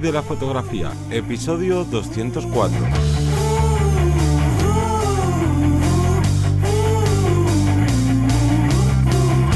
De la fotografía, episodio 204.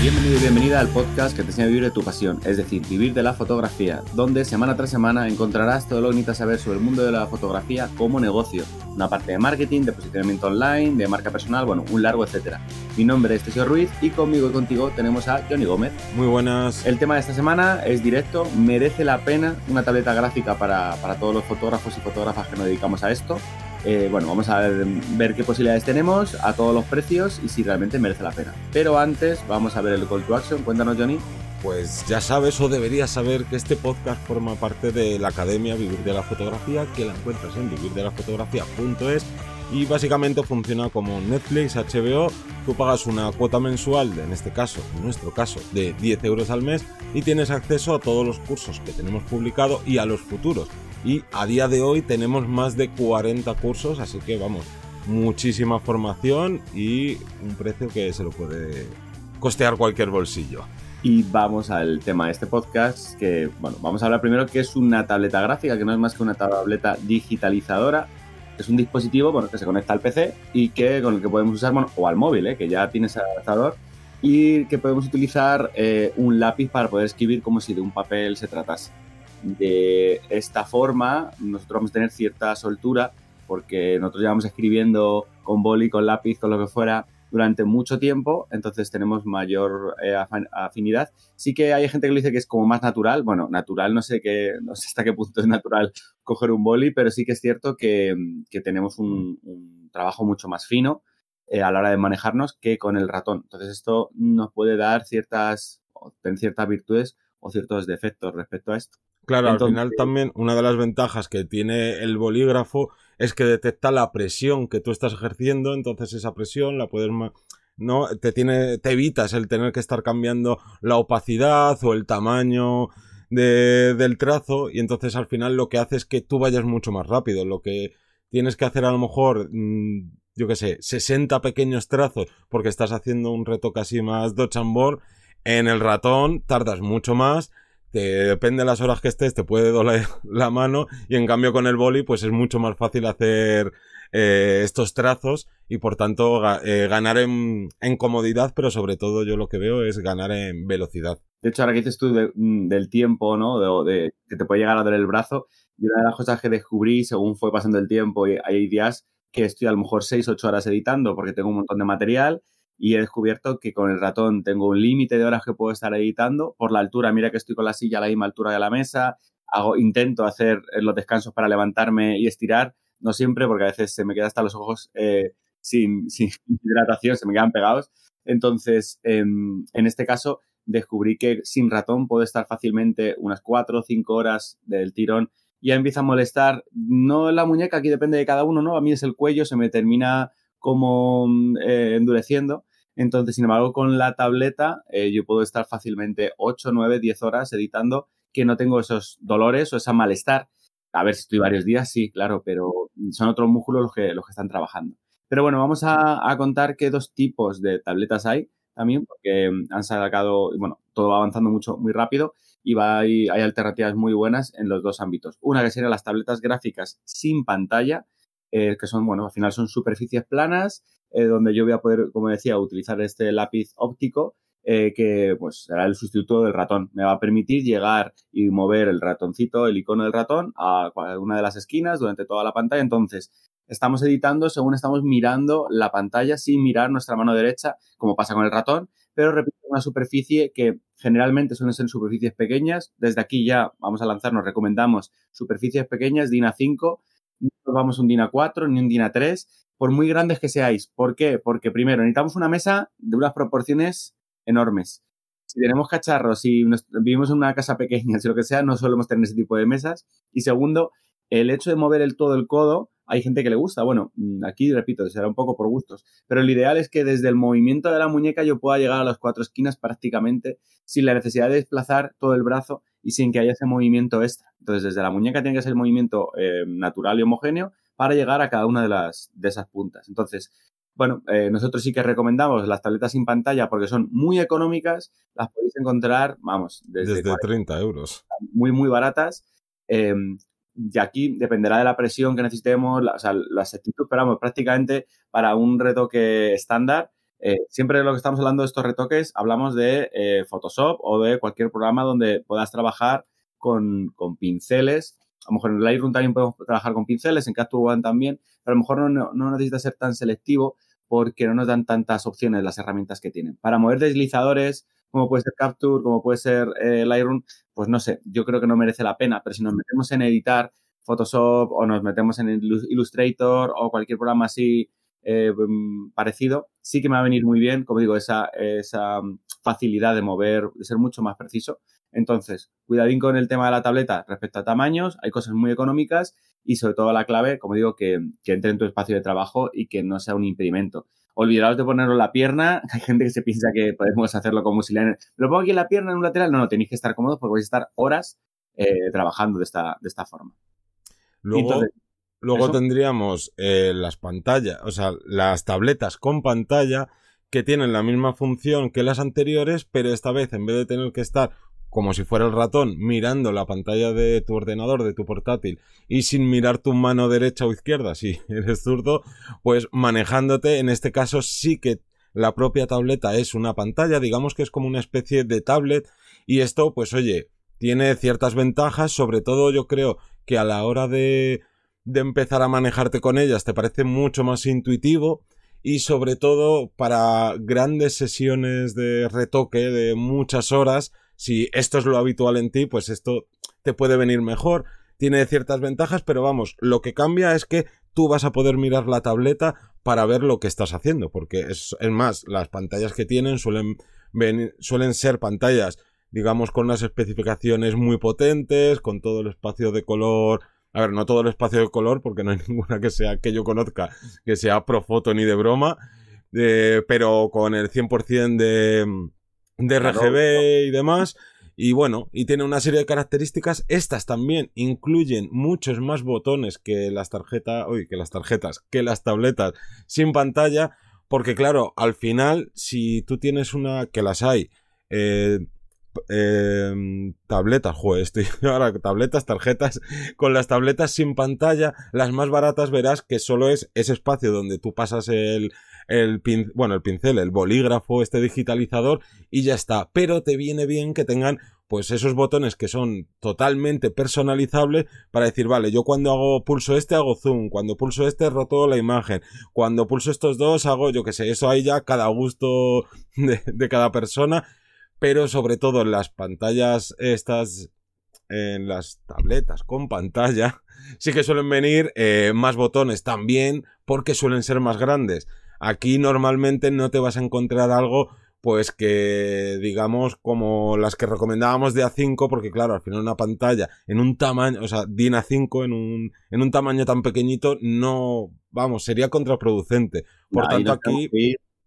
Bienvenido y bienvenida al podcast que te enseña a vivir de tu pasión, es decir, vivir de la fotografía, donde semana tras semana encontrarás todo lo que necesitas saber sobre el mundo de la fotografía como negocio, una parte de marketing, de posicionamiento online, de marca personal, bueno, un largo etcétera. Mi nombre es Tesio Ruiz y conmigo y contigo tenemos a Johnny Gómez. Muy buenas. El tema de esta semana es directo, merece la pena una tableta gráfica para, para todos los fotógrafos y fotógrafas que nos dedicamos a esto. Eh, bueno, vamos a ver, ver, qué posibilidades tenemos, a todos los precios y si realmente merece la pena. Pero antes vamos a ver el call to action. Cuéntanos, Johnny. Pues ya sabes o deberías saber que este podcast forma parte de la Academia Vivir de la Fotografía, que la encuentras en vivirdelafotografía.es y básicamente funciona como Netflix, HBO. Tú pagas una cuota mensual, en este caso, en nuestro caso, de 10 euros al mes y tienes acceso a todos los cursos que tenemos publicado y a los futuros y a día de hoy tenemos más de 40 cursos, así que vamos, muchísima formación y un precio que se lo puede costear cualquier bolsillo. Y vamos al tema de este podcast, que bueno, vamos a hablar primero que es una tableta gráfica, que no es más que una tableta digitalizadora. Es un dispositivo bueno, que se conecta al PC y que con el que podemos usar, bueno, o al móvil, ¿eh? que ya tiene ese adaptador, y que podemos utilizar eh, un lápiz para poder escribir como si de un papel se tratase. De esta forma, nosotros vamos a tener cierta soltura porque nosotros llevamos escribiendo con boli, con lápiz, con lo que fuera durante mucho tiempo, entonces tenemos mayor eh, afinidad. Sí que hay gente que lo dice que es como más natural. Bueno, natural no sé qué, no sé hasta qué punto es natural coger un boli, pero sí que es cierto que, tenemos un, trabajo mucho más fino eh, a la hora de manejarnos que con el ratón. Entonces esto nos puede dar ciertas, ciertas virtudes o ciertos defectos respecto a esto. Claro, al final también una de las ventajas que tiene el bolígrafo es que detecta la presión que tú estás ejerciendo, entonces esa presión la puedes no te tiene te evitas el tener que estar cambiando la opacidad o el tamaño de, del trazo y entonces al final lo que hace es que tú vayas mucho más rápido, lo que tienes que hacer a lo mejor mm, yo qué sé, 60 pequeños trazos porque estás haciendo un reto casi más dodge and board, en el ratón tardas mucho más depende de las horas que estés, te puede doler la mano y en cambio con el boli pues es mucho más fácil hacer eh, estos trazos y por tanto eh, ganar en, comodidad, pero sobre todo yo lo que veo es ganar en velocidad. De hecho, ahora que dices tú mm, del tiempo, ¿no? De, que te puede llegar a doler el brazo, y una de las cosas que descubrí según fue pasando el tiempo, y hay días que estoy a lo mejor 6, 8 horas editando porque tengo un montón de material y he descubierto que con el ratón tengo un límite de horas que puedo estar editando por la altura. Mira que estoy con la silla a la misma altura de la mesa, hago, intento hacer los descansos para levantarme y estirar, no siempre porque a veces se me quedan hasta los ojos eh, sin, sin, hidratación, se me quedan pegados. Entonces, en este caso, descubrí que sin ratón puedo estar fácilmente unas 4 o 5 horas del tirón ya empieza a molestar, no la muñeca, aquí depende de cada uno, ¿no? A mí es el cuello, se me termina como eh, endureciendo. Entonces, sin embargo, con la tableta eh, yo puedo estar fácilmente 8, 9, 10 horas editando que no tengo esos dolores o ese malestar. A ver si estoy varios días, sí, claro, pero son otros músculos los que, los que están trabajando. Pero bueno, vamos a, contar qué dos tipos de tabletas hay también, porque han sacado, bueno, todo va avanzando mucho, muy rápido y va, hay, hay alternativas muy buenas en los dos ámbitos. Una que serían las tabletas gráficas sin pantalla, eh, que son, bueno, al final son superficies planas, eh, donde yo voy a poder, como decía, utilizar este lápiz óptico, eh, que pues será el sustituto del ratón. Me va a permitir llegar y mover el ratoncito, el icono del ratón, a una de las esquinas durante toda la pantalla. Entonces, estamos editando según estamos mirando la pantalla sin mirar nuestra mano derecha, como pasa con el ratón, pero repito, una superficie que generalmente suelen ser superficies pequeñas. Desde aquí ya vamos a lanzarnos, recomendamos superficies pequeñas, DIN A5, no vamos un DIN 4 ni un DIN 3 por muy grandes que seáis. ¿Por qué? Porque primero necesitamos una mesa de unas proporciones enormes. Si tenemos cacharros, si vivimos en una casa pequeña, si lo que sea, no solemos tener ese tipo de mesas. Y segundo, el hecho de mover el todo el codo hay gente que le gusta. Bueno, mm, aquí repito, será un poco por gustos. Pero el ideal es que desde el movimiento de la muñeca yo pueda llegar a las cuatro esquinas prácticamente sin la necesidad de desplazar todo el brazo y sin que haya ese movimiento extra. Entonces, desde la muñeca tiene que ser el movimiento eh, natural y homogéneo para llegar a cada una de, las, de esas puntas. Entonces, bueno, eh, nosotros sí que recomendamos las tabletas sin pantalla porque son muy económicas, las podéis encontrar, vamos, desde, desde 30 euros. Muy, muy baratas Em, y aquí dependerá de la presión que necesitemos, la, o sea, las actitudes, pero vamos, prácticamente para un retoque estándar, eh, siempre lo que estamos hablando de estos retoques, hablamos de eh, Photoshop o de cualquier programa donde puedas trabajar con, con, pinceles. A lo mejor en Lightroom también podemos trabajar con pinceles, en Capture One también, pero a lo mejor no, no necesita ser tan selectivo porque no nos dan tantas opciones las herramientas que tienen. Para mover deslizadores, como puede ser Capture, como puede ser eh, Lightroom, pues no sé, yo creo que no merece la pena, pero si nos metemos en editar Photoshop o nos metemos en Illustrator o cualquier programa así eh, mm, parecido, sí que me va a venir muy bien, como digo, esa, esa facilidad de mover, de ser mucho más preciso. Entonces, cuidadín con el tema de la tableta respecto a tamaños, hay cosas muy económicas y sobre todo la clave, como digo, que, que entre en tu espacio de trabajo y que no sea un impedimento olvidaros de ponerlo en la pierna. Hay gente que se piensa que podemos hacerlo como si le... ¿Lo pongo aquí en la pierna, en un lateral? No, no, tenéis que estar cómodos porque vais a estar horas eh, trabajando de esta, de esta forma. Luego, luego tendríamos eh, las pantallas, o sea, las tabletas con pantalla que tienen la misma función que las anteriores, pero esta vez en vez de tener que estar como si fuera el ratón, mirando la pantalla de tu ordenador, de tu portátil, y sin mirar tu mano derecha o izquierda, si eres zurdo, pues manejándote, en este caso sí que la propia tableta es una pantalla, digamos que es como una especie de tablet, y esto, pues oye, tiene ciertas ventajas, sobre todo yo creo que a la hora de, de empezar a manejarte con ellas te parece mucho más intuitivo, y sobre todo para grandes sesiones de retoque de muchas horas, si esto es lo habitual en ti, pues esto te puede venir mejor. Tiene ciertas ventajas, pero vamos, lo que cambia es que tú vas a poder mirar la tableta para ver lo que estás haciendo, porque es, más, las pantallas que tienen suelen, suelen ser pantallas, digamos, con unas especificaciones muy potentes, con todo el espacio de color a ver, no todo el espacio de color, porque no hay ninguna que sea que yo conozca que sea pro foto ni de broma, eh, pero con el 100% de, de RGB y demás. Y bueno, y tiene una serie de características. Estas también incluyen muchos más botones que las tarjetas, uy, que las tarjetas, que las tabletas sin pantalla. Porque claro, al final, si tú tienes una, que las hay, eh, eh, tabletas, joder, estoy ahora tabletas, tarjetas, con las tabletas sin pantalla, las más baratas verás que solo es ese espacio donde tú pasas el, el bueno, el pincel, el bolígrafo, este digitalizador y ya está. Pero te viene bien que tengan pues esos botones que son totalmente personalizables para decir, vale, yo cuando hago pulso este hago zoom, cuando pulso este roto la imagen, cuando pulso estos dos hago, yo que sé, eso hay ya cada gusto de, cada persona, pero sobre todo en las pantallas estas, en las tabletas con pantalla, sí que suelen venir eh, más botones también porque suelen ser más grandes. Aquí normalmente no te vas a encontrar algo pues que digamos como las que recomendábamos de A5 porque claro, al final una pantalla en un tamaño, o sea, DIN A5 en un, en un tamaño tan pequeñito no, vamos, sería contraproducente. Por tanto aquí...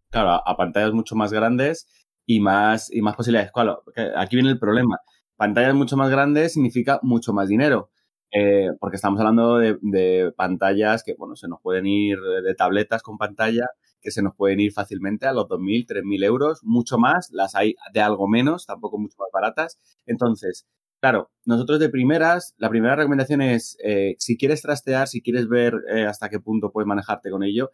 claro, a pantallas mucho más grandes y más, y más posibilidades. Claro, aquí viene el problema. Pantallas mucho más grandes significa mucho más dinero. Eh, porque estamos hablando de, pantallas que, bueno, se nos pueden ir de tabletas con pantalla que se nos pueden ir fácilmente a los 2.000, 3.000 euros, mucho más, las hay de algo menos, tampoco mucho más baratas. Entonces, claro, nosotros de primeras, la primera recomendación es, eh, si quieres trastear, si quieres ver eh, hasta qué punto puedes manejarte con ello,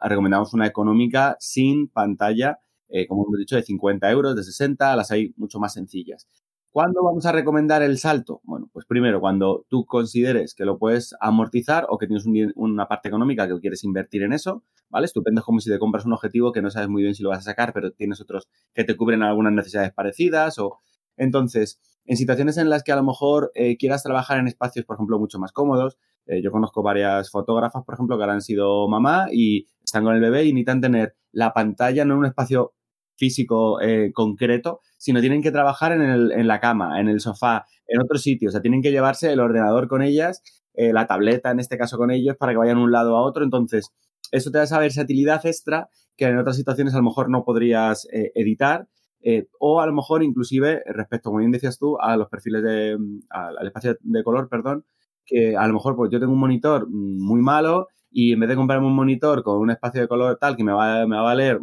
recomendamos una económica sin pantalla, eh, como hemos dicho, de 50 euros, de 60, las hay mucho más sencillas. ¿Cuándo vamos a recomendar el salto? Bueno, pues primero, cuando tú consideres que lo puedes amortizar o que tienes una parte económica que quieres invertir en eso, ¿vale? Estupendo es como si te compras un objetivo que no sabes muy bien si lo vas a sacar, pero tienes otros que te cubren algunas necesidades parecidas o... Entonces, en situaciones en las que a lo mejor eh, quieras trabajar en espacios, por ejemplo, mucho más cómodos, eh, yo conozco varias fotógrafas, por ejemplo, que ahora han sido mamá y están con el bebé y necesitan tener la pantalla no en un espacio físico eh, concreto, sino tienen que trabajar en, el, en, la cama, en el sofá, en otro sitio. O sea, tienen que llevarse el ordenador con ellas, eh, la tableta en este caso con ellos, para que vayan un lado a otro. Entonces, eso te da esa versatilidad extra que en otras situaciones a lo mejor no podrías eh, editar. o a lo mejor inclusive respecto, como bien decías tú, a los perfiles de, al espacio de color, perdón, que a lo mejor pues yo tengo un monitor mm, muy malo y en vez de comprarme un monitor con un espacio de color tal que me va, me va a valer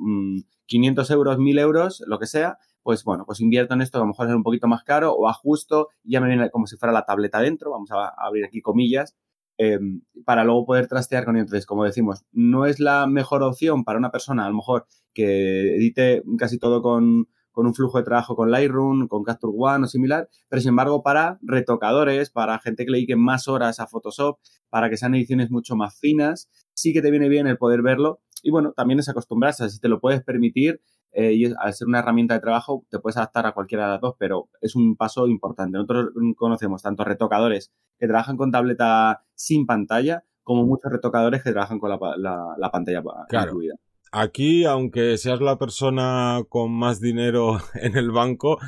500 mm, euros, 1000 euros, lo que sea, pues bueno, pues invierto en esto, a lo mejor es un poquito más caro o ajusto ya me viene como si fuera la tableta dentro, vamos a abrir aquí comillas, em, para luego poder trastear con ello. Entonces, como decimos, no es la mejor opción para una persona, a lo mejor, que edite casi todo con, con un flujo de trabajo con Lightroom, con Capture One o similar, pero sin embargo para retocadores, para gente que le dedique más horas a Photoshop, para que sean ediciones mucho más finas, sí que te viene bien el poder verlo y bueno, también es acostumbrarse, si te lo puedes permitir eh, y al ser una herramienta de trabajo te puedes adaptar a cualquiera de las dos, pero es un paso importante. Nosotros conocemos tanto retocadores que trabajan con tableta sin pantalla como muchos retocadores que trabajan con la, pantalla incluida. Aquí, aunque seas la persona con más dinero en el banco,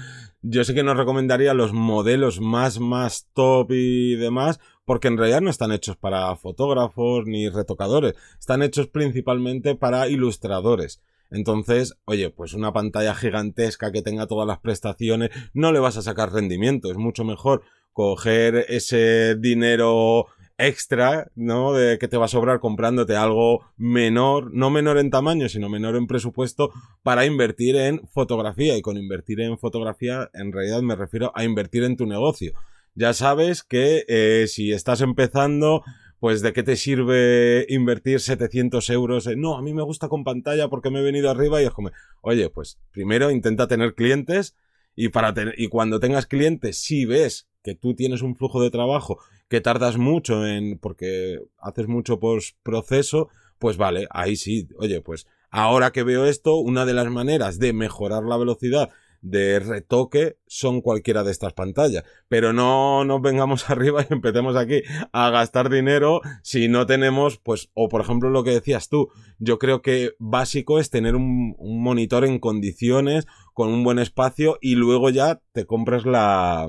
yo sé que nos recomendaría los modelos más, más top y demás, porque en realidad no están hechos para fotógrafos ni retocadores, están hechos principalmente para ilustradores. Entonces, oye, pues una pantalla gigantesca que tenga todas las prestaciones, no le vas a sacar rendimiento, es mucho mejor coger ese dinero extra, ¿no? De que te va a sobrar comprándote algo menor, no menor en tamaño, sino menor en presupuesto para invertir en fotografía. Y con invertir en fotografía, en realidad me refiero a invertir en tu negocio. Ya sabes que eh, si estás empezando, pues de qué te sirve invertir 700 euros. En, no, a mí me gusta con pantalla porque me he venido arriba y es como, oye, pues primero intenta tener clientes y, para y cuando tengas clientes, si ves que tú tienes un flujo de trabajo que tardas mucho en, porque haces mucho proceso, pues vale, ahí sí, oye, pues ahora que veo esto, una de las maneras de mejorar la velocidad de retoque son cualquiera de estas pantallas. Pero no nos vengamos arriba y empecemos aquí a gastar dinero si no tenemos, pues, o por ejemplo lo que decías tú, yo creo que básico es tener un, un monitor en condiciones, con un buen espacio y luego ya te compras la,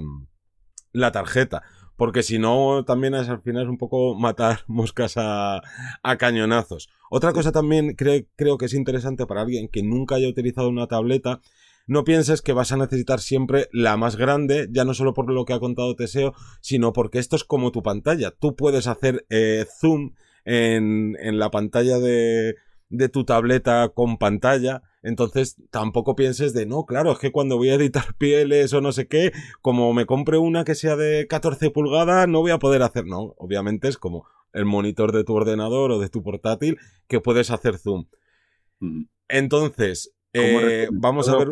la tarjeta. Porque si no, también es al final es un poco matar moscas a, a cañonazos. Otra cosa también creo que es interesante para alguien que nunca haya utilizado una tableta no pienses que vas a necesitar siempre la más grande, ya no solo por lo que ha contado Teseo, sino porque esto es como tu pantalla. Tú puedes hacer eh, zoom en, en, la pantalla de, de tu tableta con pantalla entonces, tampoco pienses de, no, claro, es que cuando voy a editar pieles o no sé qué, como me compre una que sea de 14 pulgadas, no voy a poder hacer, no, obviamente es como el monitor de tu ordenador o de tu portátil que puedes hacer zoom. Entonces, eh, vamos a ver...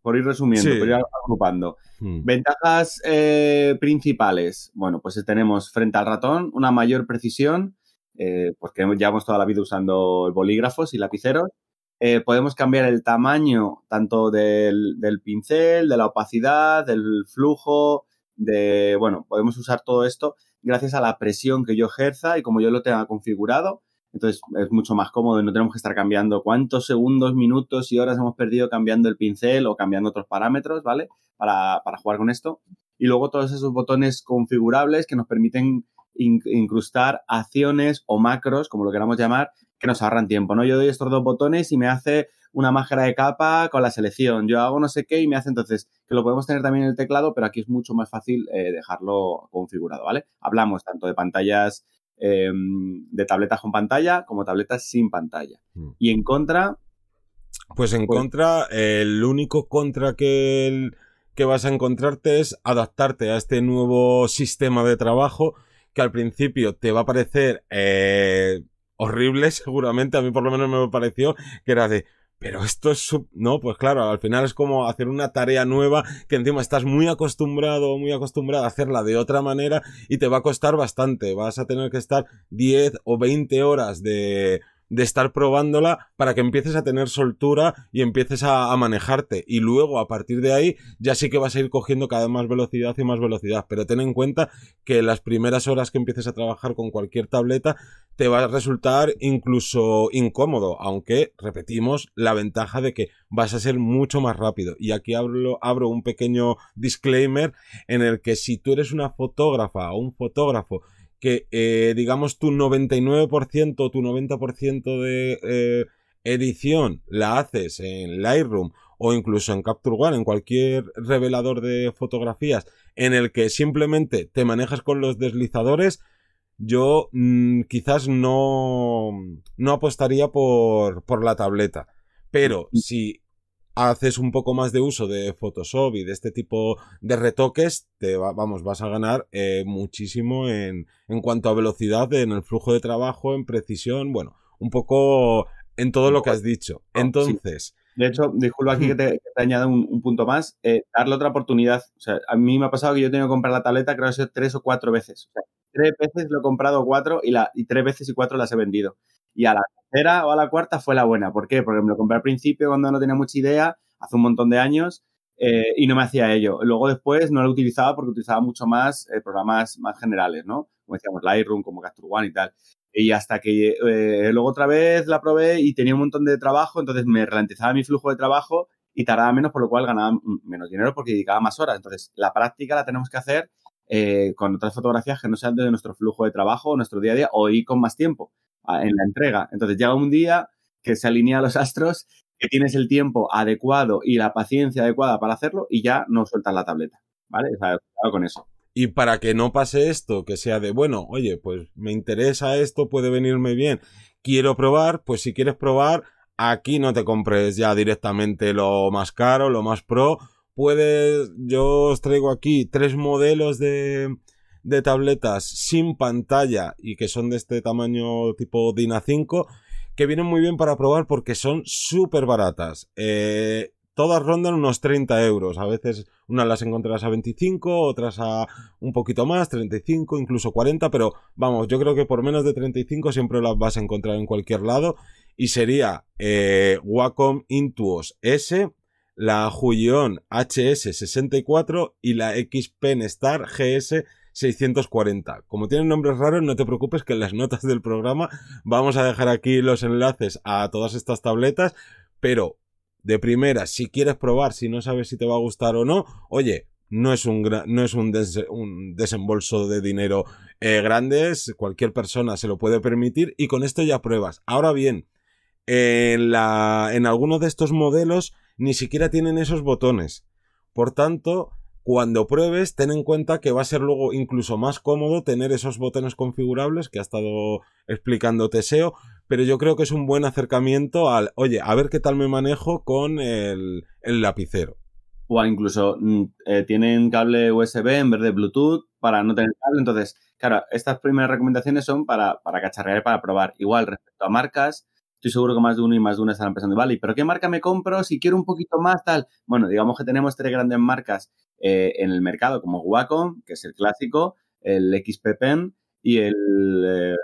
Por, ir resumiendo, por ir agrupando. Ventajas eh, principales. Bueno, pues tenemos frente al ratón una mayor precisión, eh, porque llevamos toda la vida usando bolígrafos y lapiceros. Eh, podemos cambiar el tamaño tanto del, pincel, de la opacidad, del flujo, de, bueno, podemos usar todo esto gracias a la presión que yo ejerza y como yo lo tenga configurado. Entonces es mucho más cómodo y no tenemos que estar cambiando cuántos segundos, minutos y horas hemos perdido cambiando el pincel o cambiando otros parámetros, ¿vale? Para, para jugar con esto. Y luego todos esos botones configurables que nos permiten incrustar acciones o macros, como lo queramos llamar, que nos ahorran tiempo, ¿no? Yo doy estos dos botones y me hace una máscara de capa con la selección. Yo hago no sé qué y me hace entonces, que lo podemos tener también en el teclado, pero aquí es mucho más fácil eh, dejarlo configurado, ¿vale? Hablamos tanto de pantallas em, de tabletas con pantalla como tabletas sin pantalla. Mm. Y en contra... Pues en pues contra, el único contra que, que vas a encontrarte es adaptarte a este nuevo sistema de trabajo que al principio te va a parecer eh, horrible, seguramente, a mí por lo menos me pareció que era de, pero esto es... No, pues claro, al final es como hacer una tarea nueva que encima estás muy acostumbrado, muy acostumbrado a hacerla de otra manera y te va a costar bastante. Vas a tener que estar 10 o 20 horas de de estar probándola para que empieces a tener soltura y empieces a, manejarte. Y luego, a partir de ahí, ya sí que vas a ir cogiendo cada vez más velocidad y más velocidad. Pero ten en cuenta que las primeras horas que empieces a trabajar con cualquier tableta te va a resultar incluso incómodo, aunque, repetimos, la ventaja de que vas a ser mucho más rápido. Y aquí abro, abro un pequeño disclaimer en el que si tú eres una fotógrafa o un fotógrafo que eh, digamos tu 99% tu 90% de eh, edición la haces en Lightroom o incluso en Capture One, en cualquier revelador de fotografías en el que simplemente te manejas con los deslizadores, yo mm, quizás no, no apostaría por, por la tableta. Pero si haces un poco más de uso de Photoshop y de este tipo de retoques, te vamos, vas a ganar eh, muchísimo en, en cuanto a velocidad, en el flujo de trabajo, en precisión, bueno, un poco en todo lo que has dicho. Entonces... De hecho, disculpa aquí que te, que te añado un, punto más, eh, darle otra oportunidad. O sea, a mí me ha pasado que yo he tenido que comprar la tableta creo que tres o cuatro veces. O sea, tres veces lo he comprado cuatro y, la, y tres veces y cuatro las he vendido. Y a la tercera o a la cuarta fue la buena. ¿Por qué? Porque me lo compré al principio cuando no tenía mucha idea, hace un montón de años, eh, y no me hacía ello. Luego después no lo utilizaba porque utilizaba mucho más eh, programas más generales, ¿no? Como decíamos, Lightroom, como Capture One y tal. Y hasta que eh, luego otra vez la probé y tenía un montón de trabajo, entonces me ralentizaba mi flujo de trabajo y tardaba menos, por lo cual ganaba menos dinero porque dedicaba más horas. Entonces, la práctica la tenemos que hacer eh, con otras fotografías que no sean de nuestro flujo de trabajo, nuestro día a día, o ir con más tiempo en la entrega. Entonces, llega un día que se alinea los astros, que tienes el tiempo adecuado y la paciencia adecuada para hacerlo y ya no sueltas la tableta. ¿Vale? O sea, con eso. Y para que no pase esto, que sea de, bueno, oye, pues me interesa esto, puede venirme bien, quiero probar, pues si quieres probar, aquí no te compres ya directamente lo más caro, lo más pro. Puedes, yo os traigo aquí tres modelos de, de tabletas sin pantalla y que son de este tamaño tipo DIN A5 que vienen muy bien para probar porque son súper baratas. Eh, todas rondan unos 30 euros. A veces unas las encontrarás a 25, otras a un poquito más, 35, incluso 40, pero vamos, yo creo que por menos de 35 siempre las vas a encontrar en cualquier lado. Y sería eh, Wacom Intuos S, la Huion HS64 y la Xpen Star GS 640. Como tienen nombres raros, no te preocupes que en las notas del programa vamos a dejar aquí los enlaces a todas estas tabletas, pero de primera, si quieres probar, si no sabes si te va a gustar o no, oye, no es un, no es un, desembolso de dinero eh, grande, cualquier persona se lo puede permitir y con esto ya pruebas. Ahora bien, en, la, en algunos de estos modelos ni siquiera tienen esos botones. Por tanto, cuando pruebes, ten en cuenta que va a ser luego incluso más cómodo tener esos botones configurables que ha estado explicando Teseo, pero yo creo que es un buen acercamiento al, oye, a ver qué tal me manejo con el, lapicero. O incluso mm, eh, tienen cable USB en vez de Bluetooth para no tener cable. Entonces, claro, estas primeras recomendaciones son para, para cacharrear, para probar. Igual, respecto a marcas, estoy seguro que más de uno y más de una están pensando, vale, pero ¿qué marca me compro si quiero un poquito más tal? Bueno, digamos que tenemos tres grandes marcas eh, en el mercado, como Wacom, que es el clásico, el XP Pen y el eh,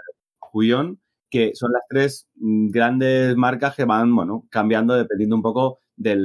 que son las tres mm, grandes marcas que van, bueno, cambiando dependiendo un poco de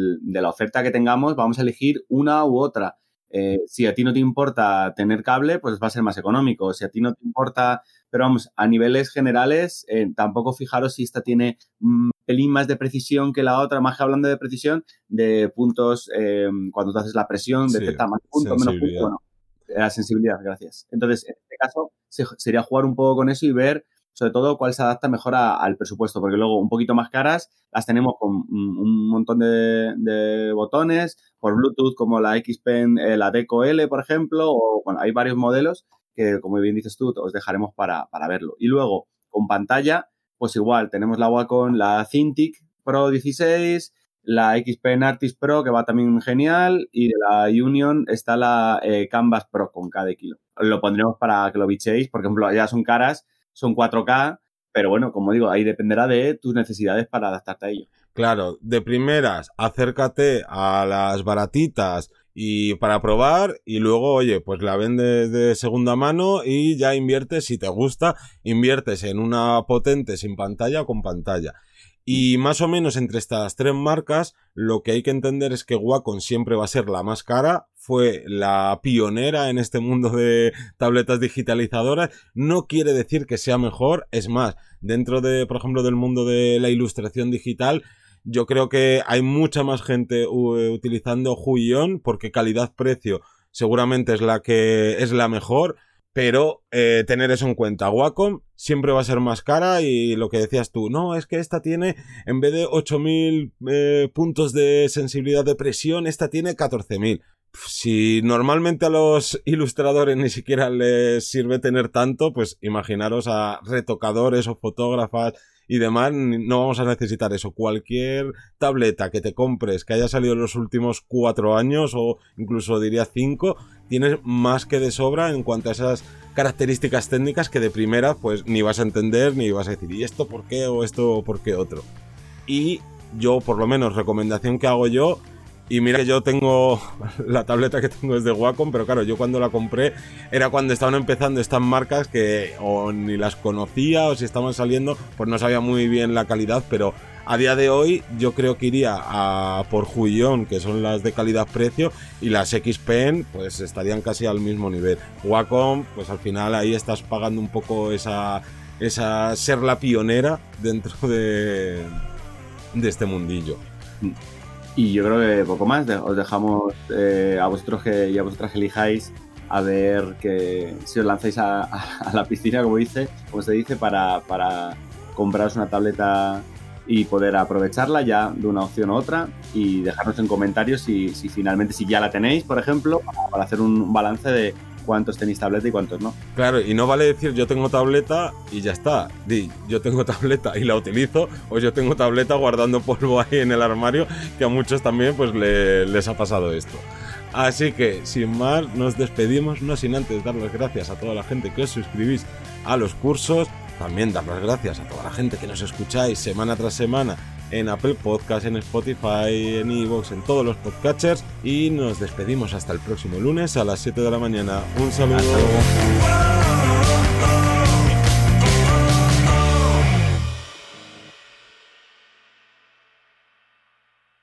la oferta que tengamos, vamos a elegir una u otra. Eh, si a ti no te importa tener cable, pues va a ser más económico. Si a ti no te importa, pero vamos, a niveles generales, eh, tampoco fijaros si esta tiene un pelín más de precisión que la otra, más que hablando de precisión, de puntos, eh, cuando tú haces la presión, detecta más puntos, menos puntos. Bueno, la sensibilidad, gracias. Entonces, en este caso, sería jugar un poco con eso y ver sobre todo cuál se adapta mejor al presupuesto, porque luego un poquito más caras las tenemos con un montón de, botones, por Bluetooth como la Xpen, eh, la Deco L, por ejemplo, o bueno, hay varios modelos que, como bien dices tú, os dejaremos para, verlo. Y luego, con pantalla, pues igual, tenemos la Wacom, la Cintiq Pro 16, la XPen Artist Pro, que va también genial, y de la Union está la eh, Canvas Pro con cada kilo. Lo pondremos para que lo bichéis, por ejemplo, ya son caras, son 4K, pero bueno, como digo, ahí dependerá de tus necesidades para adaptarte a ello. Claro, de primeras, acércate a las baratitas y para probar y luego, oye, pues la vendes de segunda mano y ya inviertes, si te gusta, inviertes en una potente sin pantalla o con pantalla. Y más o menos entre estas tres marcas, lo que hay que entender es que Wacom siempre va a ser la más cara, fue la pionera en este mundo de tabletas digitalizadoras. No quiere decir que sea mejor, es más, dentro de, por ejemplo, del mundo de la ilustración digital, yo creo que hay mucha más gente utilizando Huion porque calidad-precio seguramente es la que es la mejor pero eh, tener eso en cuenta. Wacom siempre va a ser más cara y lo que decías tú, no, es que esta tiene, en vez de 8.000 eh, puntos de sensibilidad de presión, esta tiene 14.000. Si normalmente a los ilustradores ni siquiera les sirve tener tanto, pues imaginaros a retocadores o fotógrafas y demás, no vamos a necesitar eso. Cualquier tableta que te compres que haya salido en los últimos cuatro años o incluso diría cinco, tienes más que de sobra en cuanto a esas características técnicas que de primera pues ni vas a entender ni vas a decir, ¿y esto por qué o esto por qué otro? Y yo, por lo menos, recomendación que hago yo, y mira que yo tengo la tableta que tengo es de Wacom, pero claro, yo cuando la compré era cuando estaban empezando estas marcas que o ni las conocía o si estaban saliendo, pues no sabía muy bien la calidad, pero a día de hoy yo creo que iría a por Huion, que son las de calidad-precio, y las XPen pues estarían casi al mismo nivel. Wacom, pues al final ahí estás pagando un poco esa, esa ser la pionera dentro de, de este mundillo. Y yo creo que poco más. Os dejamos eh, a vosotros que, y a vosotras que elijáis a ver que si os lanzáis a, la piscina, como dice, como se dice, para, para compraros una tableta y poder aprovecharla ya de una opción u otra y dejarnos en comentarios si, si finalmente, si ya la tenéis, por ejemplo, para hacer un balance de cuántos tenéis tableta y cuántos no. Claro, y no vale decir yo tengo tableta y ya está. Di, yo tengo tableta y la utilizo, o yo tengo tableta guardando polvo ahí en el armario, que a muchos también pues les ha pasado esto. Así que, sin más, nos despedimos, no sin antes dar las gracias a toda la gente que os suscribís a los cursos, también dar las gracias a toda la gente que nos escucháis semana tras semana en Apple Podcast, en Spotify, en Evox, en todos los podcatchers. Y nos despedimos hasta el próximo lunes a las 7 de la mañana. Un saludo.